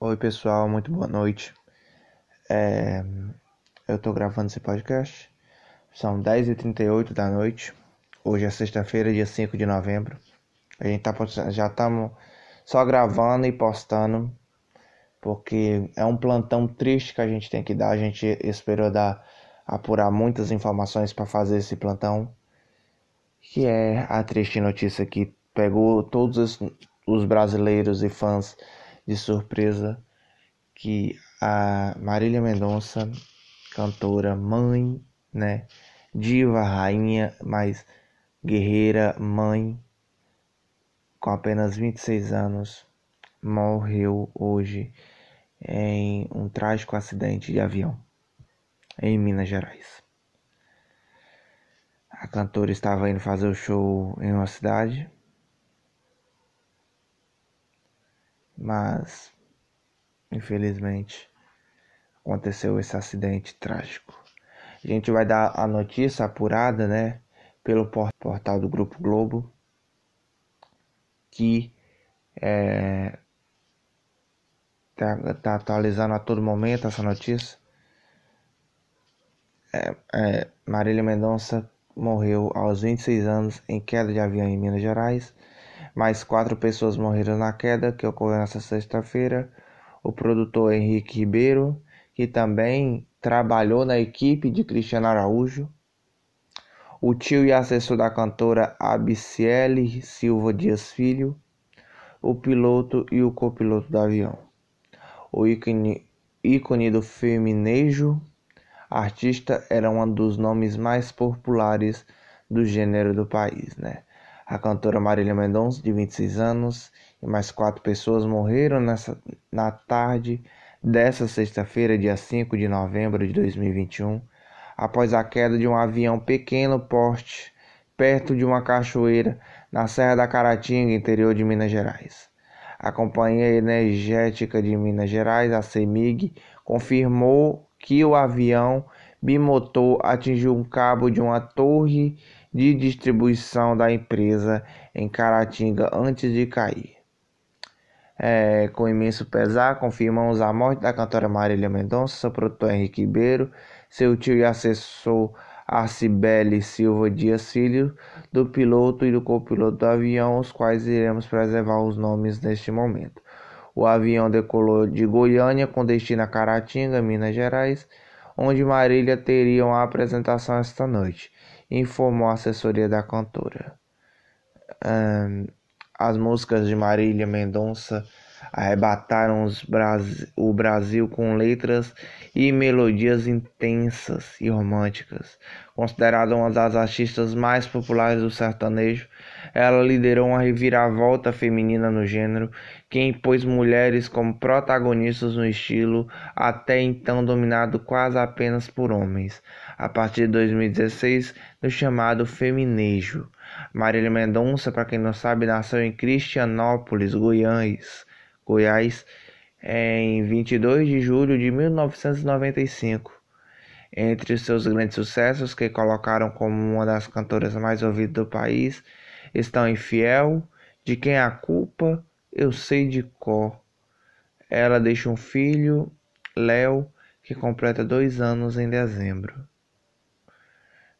Oi, pessoal, muito boa noite. É, eu tô gravando esse podcast. São 10h38 da noite. Hoje é sexta-feira, dia 5 de novembro. A gente tá, já estamos só gravando e postando, porque é um plantão triste que a gente tem que dar. A gente esperou dar, apurar muitas informações para fazer esse plantão, que é a triste notícia que pegou todos os, os brasileiros e fãs de surpresa que a Marília Mendonça, cantora, mãe, né, diva, rainha, mas guerreira, mãe, com apenas 26 anos, morreu hoje em um trágico acidente de avião em Minas Gerais. A cantora estava indo fazer o show em uma cidade mas infelizmente aconteceu esse acidente trágico. A gente vai dar a notícia apurada, né, pelo portal do Grupo Globo, que é, tá, tá atualizando a todo momento essa notícia. É, é, Marília Mendonça morreu aos 26 anos em queda de avião em Minas Gerais. Mais quatro pessoas morreram na queda que ocorreu nesta sexta-feira. O produtor Henrique Ribeiro, que também trabalhou na equipe de Cristiano Araújo. O tio e assessor da cantora Abiciele Silva Dias Filho. O piloto e o copiloto do avião. O ícone, ícone do feminejo artista era um dos nomes mais populares do gênero do país, né? A cantora Marília Mendonça, de 26 anos, e mais quatro pessoas morreram nessa, na tarde dessa sexta-feira, dia 5 de novembro de 2021, após a queda de um avião pequeno porte perto de uma cachoeira na Serra da Caratinga, interior de Minas Gerais. A Companhia Energética de Minas Gerais, a CEMIG, confirmou que o avião bimotor atingiu um cabo de uma torre de distribuição da empresa em Caratinga antes de cair. É, com imenso pesar, confirmamos a morte da cantora Marília Mendonça, seu produtor Henrique Ribeiro, seu tio e assessor Arcibele Silva Dias Filho, do piloto e do copiloto do avião, os quais iremos preservar os nomes neste momento. O avião decolou de Goiânia com destino a Caratinga, Minas Gerais, onde Marília teria uma apresentação esta noite informou a assessoria da cantora. As músicas de Marília Mendonça arrebataram o Brasil com letras e melodias intensas e românticas. Considerada uma das artistas mais populares do sertanejo, ela liderou uma reviravolta feminina no gênero que impôs mulheres como protagonistas no estilo até então dominado quase apenas por homens. A partir de 2016, no chamado feminejo. Marília Mendonça, para quem não sabe, nasceu em Cristianópolis, Goiás, Goiás, em 22 de julho de 1995. Entre os seus grandes sucessos, que colocaram como uma das cantoras mais ouvidas do país, estão Infiel, De Quem é a Culpa, Eu Sei de Cor. Ela deixa um filho, Léo, que completa dois anos em dezembro.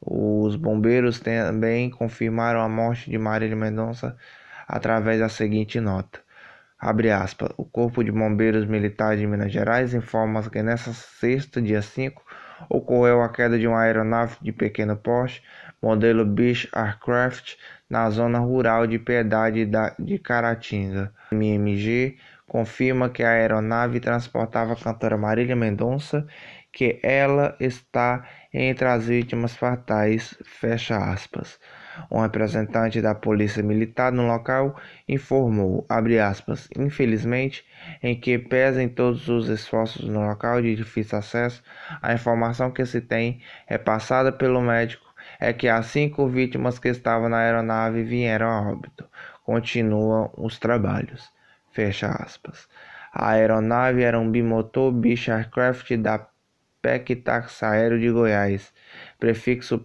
Os bombeiros também confirmaram a morte de Marília Mendonça através da seguinte nota. Abre aspas. O Corpo de Bombeiros Militar de Minas Gerais informa que nesta sexta, dia 5, ocorreu a queda de uma aeronave de pequeno porte, modelo Beech Aircraft, na zona rural de Piedade de Caratinga. O MMG confirma que a aeronave transportava a cantora Marília Mendonça, que ela está entre as vítimas fatais. Fecha aspas. Um representante da polícia militar no local informou, aspas, infelizmente, em que pesa em todos os esforços no local de difícil acesso, a informação que se tem é passada pelo médico é que as cinco vítimas que estavam na aeronave vieram a óbito. Continuam os trabalhos. Fecha aspas. A aeronave era um bimotor Bicho Aircraft da PEC Táxi Aéreo de Goiás, prefixo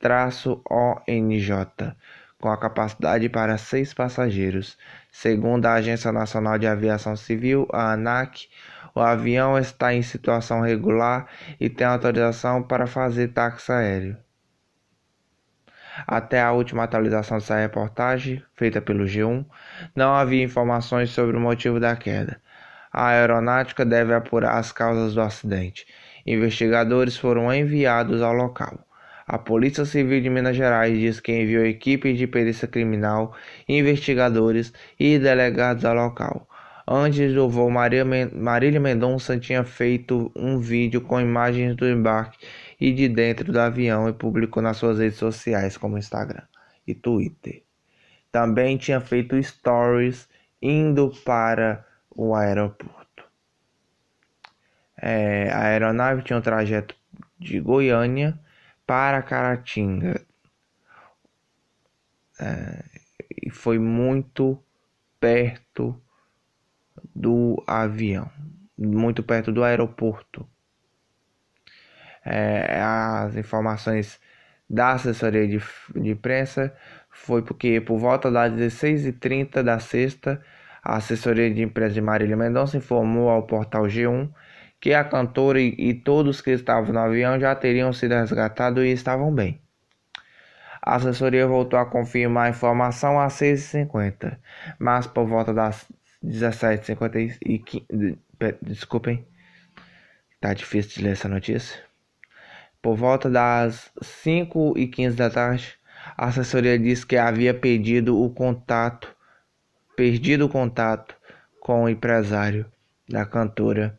PT-ONJ, com a capacidade para seis passageiros. Segundo a Agência Nacional de Aviação Civil, a ANAC, o avião está em situação regular e tem autorização para fazer táxi aéreo. Até a última atualização dessa reportagem, feita pelo G1, não havia informações sobre o motivo da queda. A aeronáutica deve apurar as causas do acidente. Investigadores foram enviados ao local. A Polícia Civil de Minas Gerais diz que enviou equipes de perícia criminal, investigadores e delegados ao local. Antes do voo, Marília Mendonça tinha feito um vídeo com imagens do embarque e de dentro do avião e publicou nas suas redes sociais, como Instagram e Twitter. Também tinha feito stories indo para o aeroporto. É, a aeronave tinha um trajeto de Goiânia para Caratinga. É, e foi muito perto do avião, muito perto do aeroporto. É, as informações da assessoria de, de imprensa foi porque por volta das 16h30 da sexta, a assessoria de imprensa de Marília Mendonça informou ao portal G1 que a cantora e, e todos que estavam no avião já teriam sido resgatados e estavam bem. A assessoria voltou a confirmar a informação às 6h50, mas por volta das 17h50 e desculpem, tá difícil de ler essa notícia. Por volta das 5 e 15 da tarde, a assessoria disse que havia pedido o contato, perdido o contato com o empresário da cantora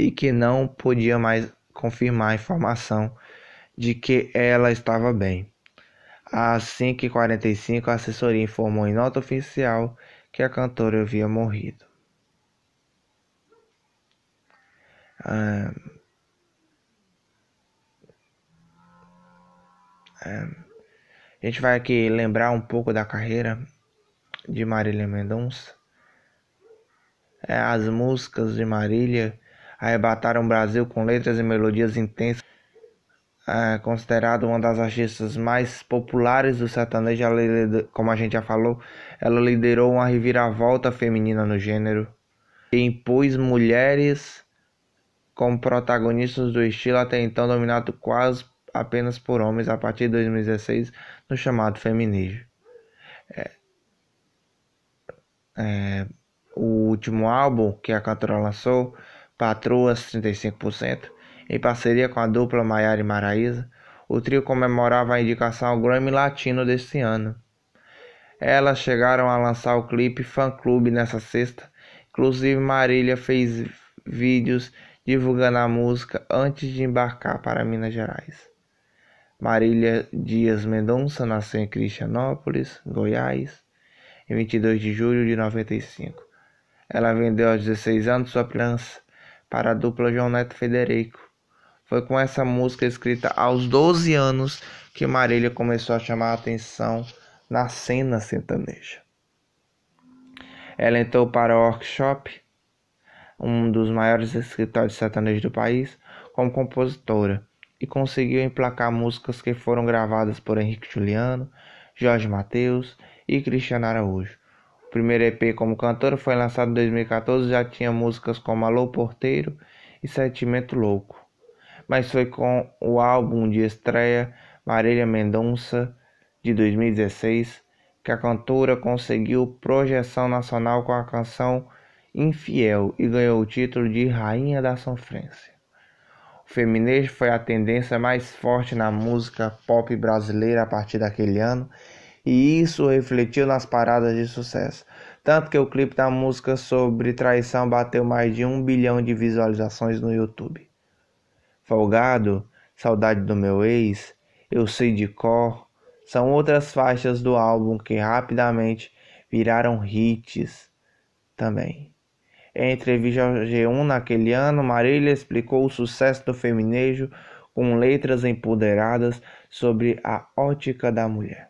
e que não podia mais confirmar a informação de que ela estava bem. Às 5h45, a assessoria informou em nota oficial que a cantora havia morrido. Ah, É, a gente vai aqui lembrar um pouco da carreira de Marília Mendonça. É, as músicas de Marília arrebataram o Brasil com letras e melodias intensas. É, considerada uma das artistas mais populares do sertanejo, ela, como a gente já falou, ela liderou uma reviravolta feminina no gênero e impôs mulheres como protagonistas do estilo até então dominado quase apenas por homens a partir de 2016 no chamado feminismo. É, é, o último álbum que a cantora lançou, Patroas 35%, em parceria com a dupla Maiara e Maraísa, o trio comemorava a indicação ao Grammy Latino deste ano. Elas chegaram a lançar o clipe Fã Clube nessa sexta. Inclusive Marília fez vídeos divulgando a música antes de embarcar para Minas Gerais. Marília Dias Mendonça nasceu em Cristianópolis, Goiás, em 22 de julho de 95. Ela vendeu aos 16 anos sua criança para a dupla João Neto Federico. Foi com essa música escrita aos 12 anos que Marília começou a chamar a atenção na cena sertaneja. Ela entrou para o Workshop, um dos maiores escritórios sertanejos do país, como compositora e conseguiu emplacar músicas que foram gravadas por Henrique Juliano, Jorge Mateus e Cristiano Araújo. O primeiro EP como cantora foi lançado em 2014 e já tinha músicas como Alô Porteiro e Sentimento Louco. Mas foi com o álbum de estreia Marília Mendonça de 2016 que a cantora conseguiu projeção nacional com a canção Infiel e ganhou o título de Rainha da Sofrência. O feminismo foi a tendência mais forte na música pop brasileira a partir daquele ano, e isso refletiu nas paradas de sucesso. Tanto que o clipe da música sobre traição bateu mais de um bilhão de visualizações no YouTube. Folgado, Saudade do Meu Ex, Eu Sei de Cor, são outras faixas do álbum que rapidamente viraram hits também. Em entrevista ao G1 naquele ano, Marília explicou o sucesso do feminejo com letras empoderadas sobre a ótica da mulher.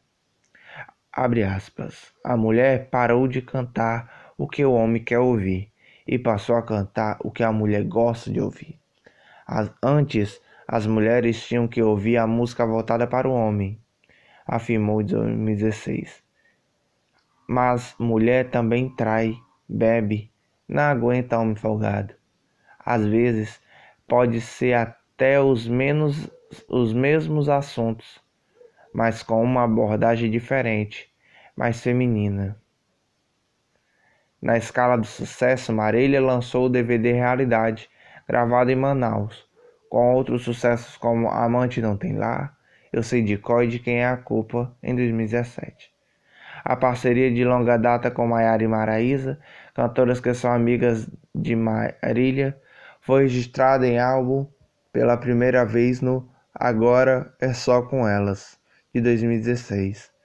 A mulher parou de cantar o que o homem quer ouvir e passou a cantar o que a mulher gosta de ouvir. Antes, as mulheres tinham que ouvir a música voltada para o homem. afirmou em 2016. Mas mulher também trai, bebe, não aguenta homem folgado. Às vezes pode ser até os, menos, os mesmos assuntos, mas com uma abordagem diferente, mais feminina. Na escala do sucesso, Marília lançou o DVD Realidade, gravado em Manaus, com outros sucessos como Amante Não Tem Lá, Eu Sei de Có e de Quem é a Culpa, em 2017. A parceria de longa data com Maiara e Maraísa, cantoras que são amigas de Marília, foi registrada em álbum pela primeira vez no Agora é Só Com Elas, de 2016.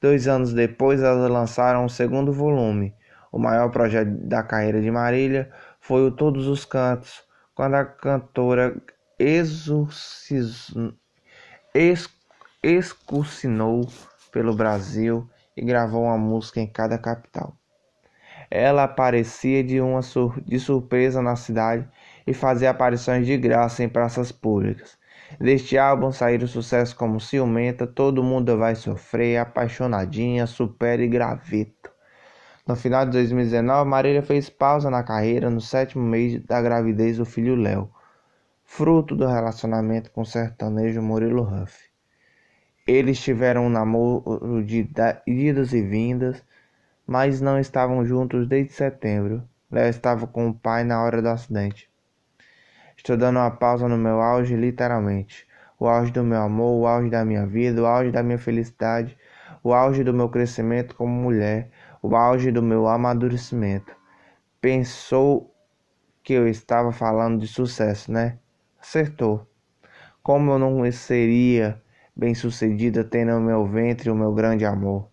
Dois anos depois, elas lançaram o segundo volume. O maior projeto da carreira de Marília foi o Todos os Cantos, quando a cantora excursionou pelo Brasil e gravou uma música em cada capital. Ela aparecia de, uma sur de surpresa na cidade e fazia aparições de graça em praças públicas. Deste álbum saíram sucessos como Ciumenta, Todo Mundo Vai Sofrer, Apaixonadinha, Supera e Graveto. No final de 2019, Marília fez pausa na carreira no sétimo mês da gravidez do filho Léo, fruto do relacionamento com o sertanejo Murilo Ruff. Eles tiveram um namoro de idas e vindas, mas não estavam juntos desde setembro. Léo estava com o pai na hora do acidente. Estou dando uma pausa no meu auge, literalmente. O auge do meu amor, o auge da minha vida, o auge da minha felicidade, o auge do meu crescimento como mulher, o auge do meu amadurecimento. Pensou que eu estava falando de sucesso, né? Acertou. Como eu não seria bem-sucedida tendo o meu ventre o meu grande amor?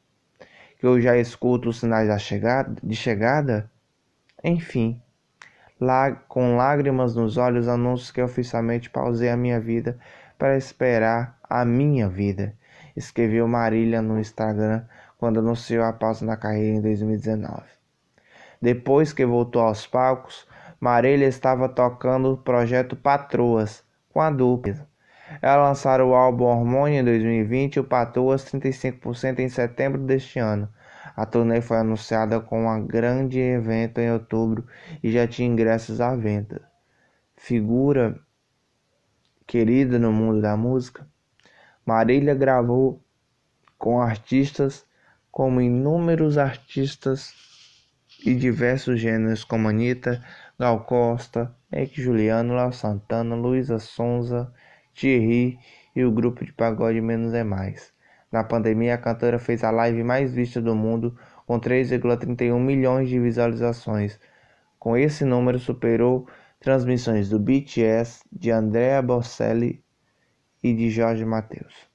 Que eu já escuto os sinais da chegada, de chegada? Enfim, com lágrimas nos olhos, anúncio que oficialmente pausei a minha vida para esperar a minha vida. Escreveu Marília no Instagram quando anunciou a pausa na carreira em 2019. Depois que voltou aos palcos, Marília estava tocando o projeto Patroas com a dupla. Ela lançaram o álbum Hormônio em 2020 e o Patroas 35% em setembro deste ano. A turnê foi anunciada com um grande evento em outubro e já tinha ingressos à venda. Figura querida no mundo da música, Marília gravou com artistas como inúmeros artistas e diversos gêneros como Anitta, Gal Costa, Eike Juliano, Léo Santana, Luísa Sonza, Thierry e o grupo de pagode Menos é Mais. Na pandemia, a cantora fez a live mais vista do mundo, com 3,31 milhões de visualizações. Com esse número, superou transmissões do BTS, de Andrea Bocelli e de Jorge Mateus.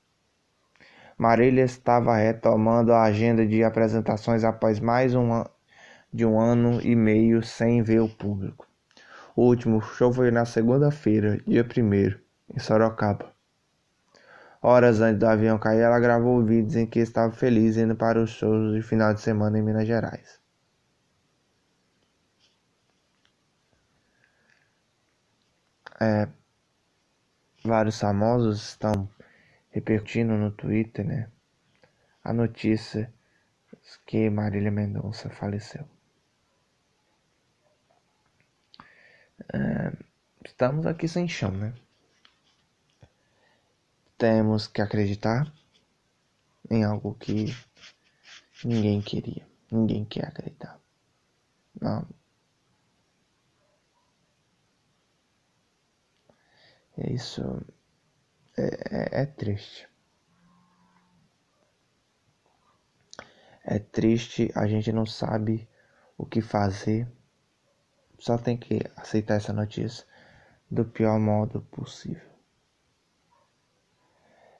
Marília estava retomando a agenda de apresentações após mais um de um ano e meio sem ver o público. O último show foi na segunda-feira, dia 1 em Sorocaba. Horas antes do avião cair, ela gravou vídeos em que estava feliz indo para os shows de final de semana em Minas Gerais. É, vários famosos estão repercutindo no Twitter, né? A notícia que Marília Mendonça faleceu. É, estamos aqui sem chão, né? Temos que acreditar em algo que ninguém queria, ninguém quer acreditar. Não. Isso é, é, é triste. É triste, a gente não sabe o que fazer. Só tem que aceitar essa notícia do pior modo possível.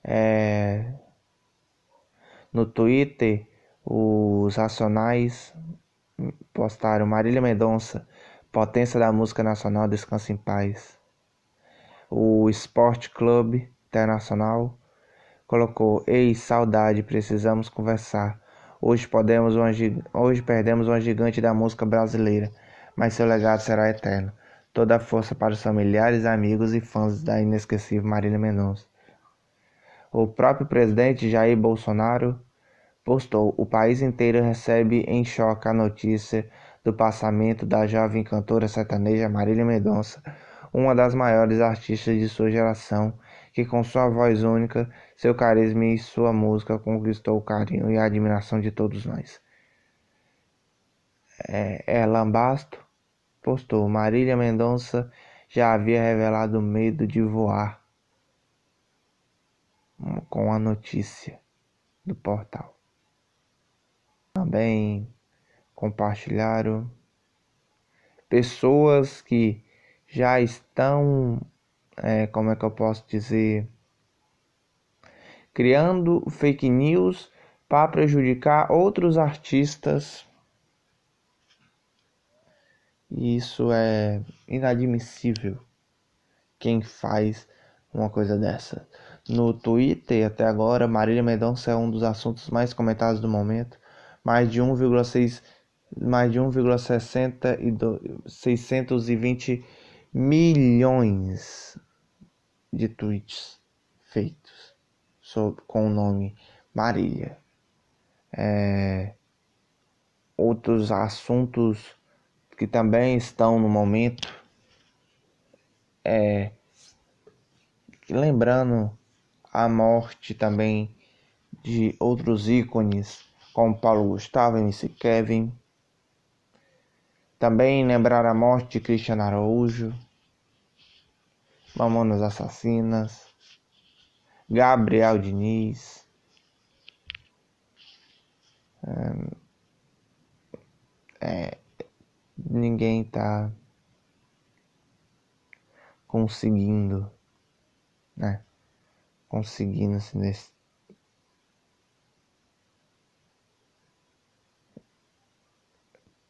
É, no Twitter, os Racionais postaram Marília Mendonça, potência da música nacional, descansa em paz. O Sport Club Internacional colocou: Ei, saudade, precisamos conversar. Hoje, podemos uma, hoje perdemos uma gigante da música brasileira, mas seu legado será eterno. Toda a força para os familiares, amigos e fãs da inesquecível Marília Mendonça. O próprio presidente Jair Bolsonaro postou: O país inteiro recebe em choque a notícia do passamento da jovem cantora sertaneja Marília Mendonça, uma das maiores artistas de sua geração, que com sua voz única, seu carisma e sua música conquistou o carinho e a admiração de todos nós. É, Elan Basto postou: Marília Mendonça já havia revelado medo de voar com a notícia do portal. Também compartilharam pessoas que já estão, é, como é que eu posso dizer, criando fake news para prejudicar outros artistas. Isso é inadmissível. Quem faz uma coisa dessa. No Twitter, até agora, Marília Mendonça é um dos assuntos mais comentados do momento. Mais de 1,6 mais de 1,620 milhões de tweets feitos com o nome Marília. É, outros assuntos que também estão no momento é lembrando a morte também de outros ícones como Paulo Gustavo, MC Kevin. Também lembrar a morte de Cristiano Araújo, Mamonas Assassinas, Gabriel Diniz. É, ninguém tá conseguindo né? Conseguindo assim nesse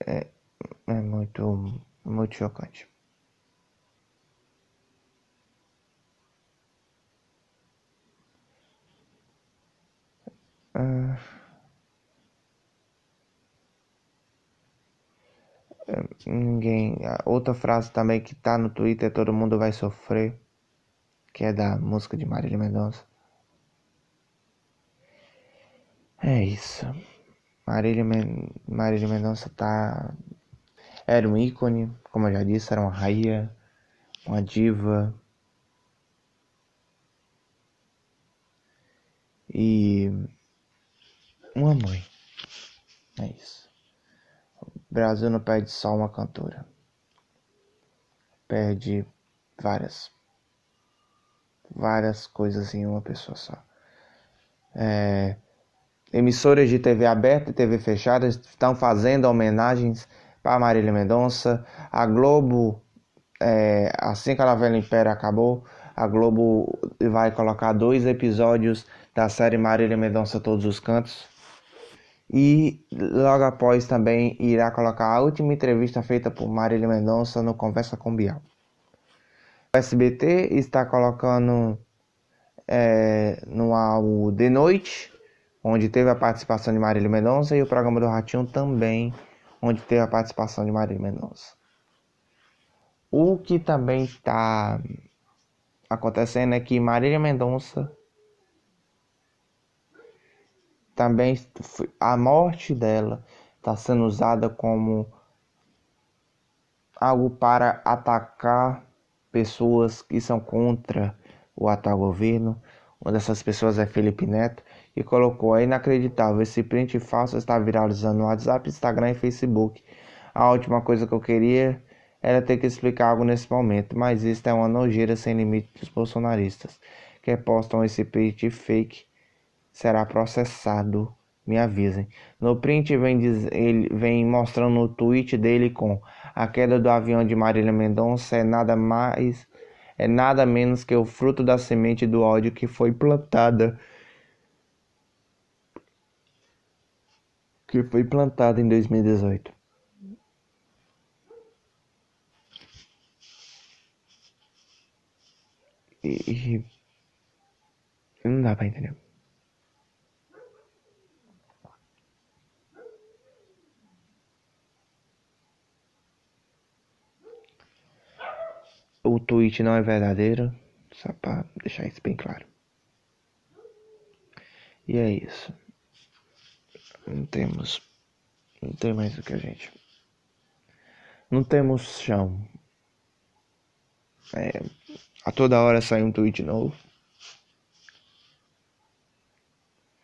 é, é muito muito chocante. Uh, ninguém. Outra frase também que tá no Twitter: todo mundo vai sofrer que é da música de Marília Mendonça. É isso. Marília, Men Marília Mendonça tá. Era um ícone, como eu já disse, era uma rainha, uma diva. E uma mãe. É isso. O Brasil não perde só uma cantora. Perde várias várias coisas em uma pessoa só. É, emissoras de TV aberta e TV fechada estão fazendo homenagens para Marília Mendonça. A Globo, é, assim que a novela Império acabou, a Globo vai colocar dois episódios da série Marília Mendonça Todos os Cantos. E logo após também irá colocar a última entrevista feita por Marília Mendonça no Conversa com Bial. O SBT está colocando é, no álbum De Noite, onde teve a participação de Marília Mendonça, e o programa do Ratinho também, onde teve a participação de Marília Mendonça. O que também está acontecendo é que Marília Mendonça também a morte dela está sendo usada como algo para atacar pessoas que são contra o atual governo. Uma dessas pessoas é Felipe Neto e colocou: é inacreditável, esse print falso está viralizando no WhatsApp, Instagram e Facebook. A última coisa que eu queria era ter que explicar algo nesse momento, mas isso é uma nojeira sem limite dos bolsonaristas que postam esse print fake será processado. Me avisem. No print vem, diz, ele vem mostrando o tweet dele com a queda do avião de Marília Mendonça é nada mais, é nada menos que o fruto da semente do ódio que foi plantada que foi plantada em 2018. E, não dá pra entender. Não é verdadeiro, só para deixar isso bem claro. E é isso. Não temos. Não tem mais o que a gente. Não temos chão. É, a toda hora sai um tweet novo.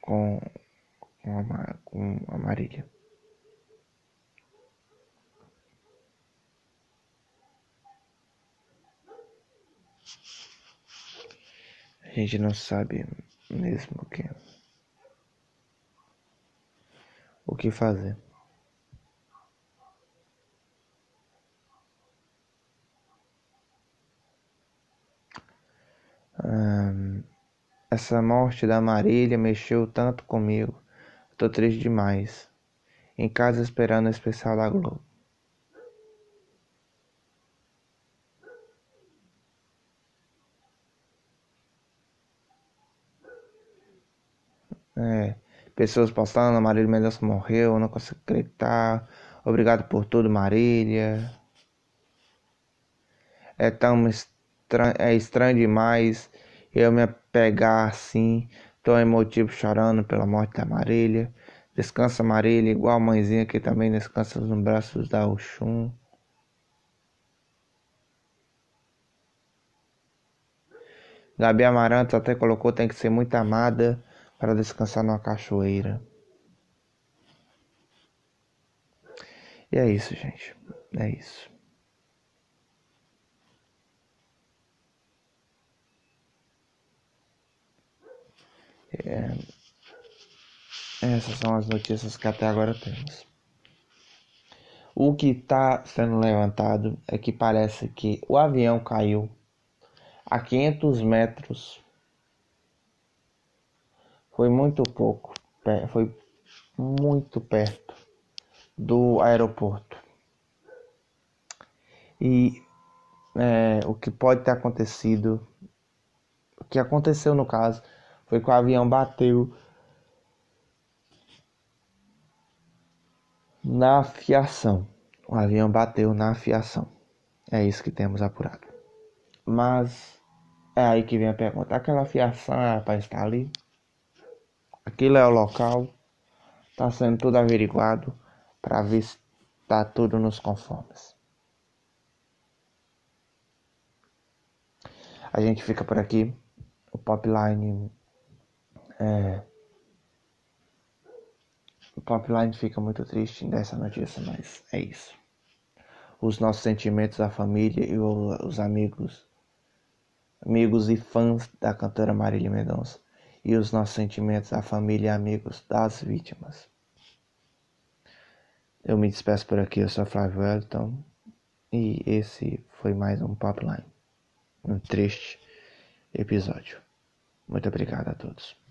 Com, com, a, com a Marília. A gente não sabe mesmo o que o que fazer. essa morte da Marília mexeu tanto comigo. Tô triste demais. Em casa esperando o especial da Globo. É, pessoas postando, Marília Mendonça morreu, não consigo acreditar. Obrigado por tudo, Marília. É tão estranho, é estranho demais eu me apegar assim, tão emotivo chorando pela morte da Marília. Descansa Marília, igual a mãezinha que também descansa nos braços da Oxum. Gabi Amarantos até colocou tem que ser muito amada para descansar numa cachoeira. E é isso, gente. É isso. É... Essas são as notícias que até agora temos. O que está sendo levantado é que parece que o avião caiu a 500 metros foi muito pouco, foi muito perto do aeroporto. E é, o que pode ter acontecido, o que aconteceu no caso, foi que o avião bateu na fiação. O avião bateu na fiação. É isso que temos apurado. Mas é aí que vem a pergunta: aquela fiação era para estar ali? Aquilo é o local, está sendo tudo averiguado para ver se está tudo nos conformes. A gente fica por aqui. O Popline é, o Popline fica muito triste dessa notícia, mas é isso. Os nossos sentimentos, a família e os amigos, amigos e fãs da cantora Marília Mendonça e os nossos sentimentos à família e amigos das vítimas. Eu me despeço por aqui, eu sou Flávio Elton e esse foi mais um Popline, um triste episódio. Muito obrigado a todos.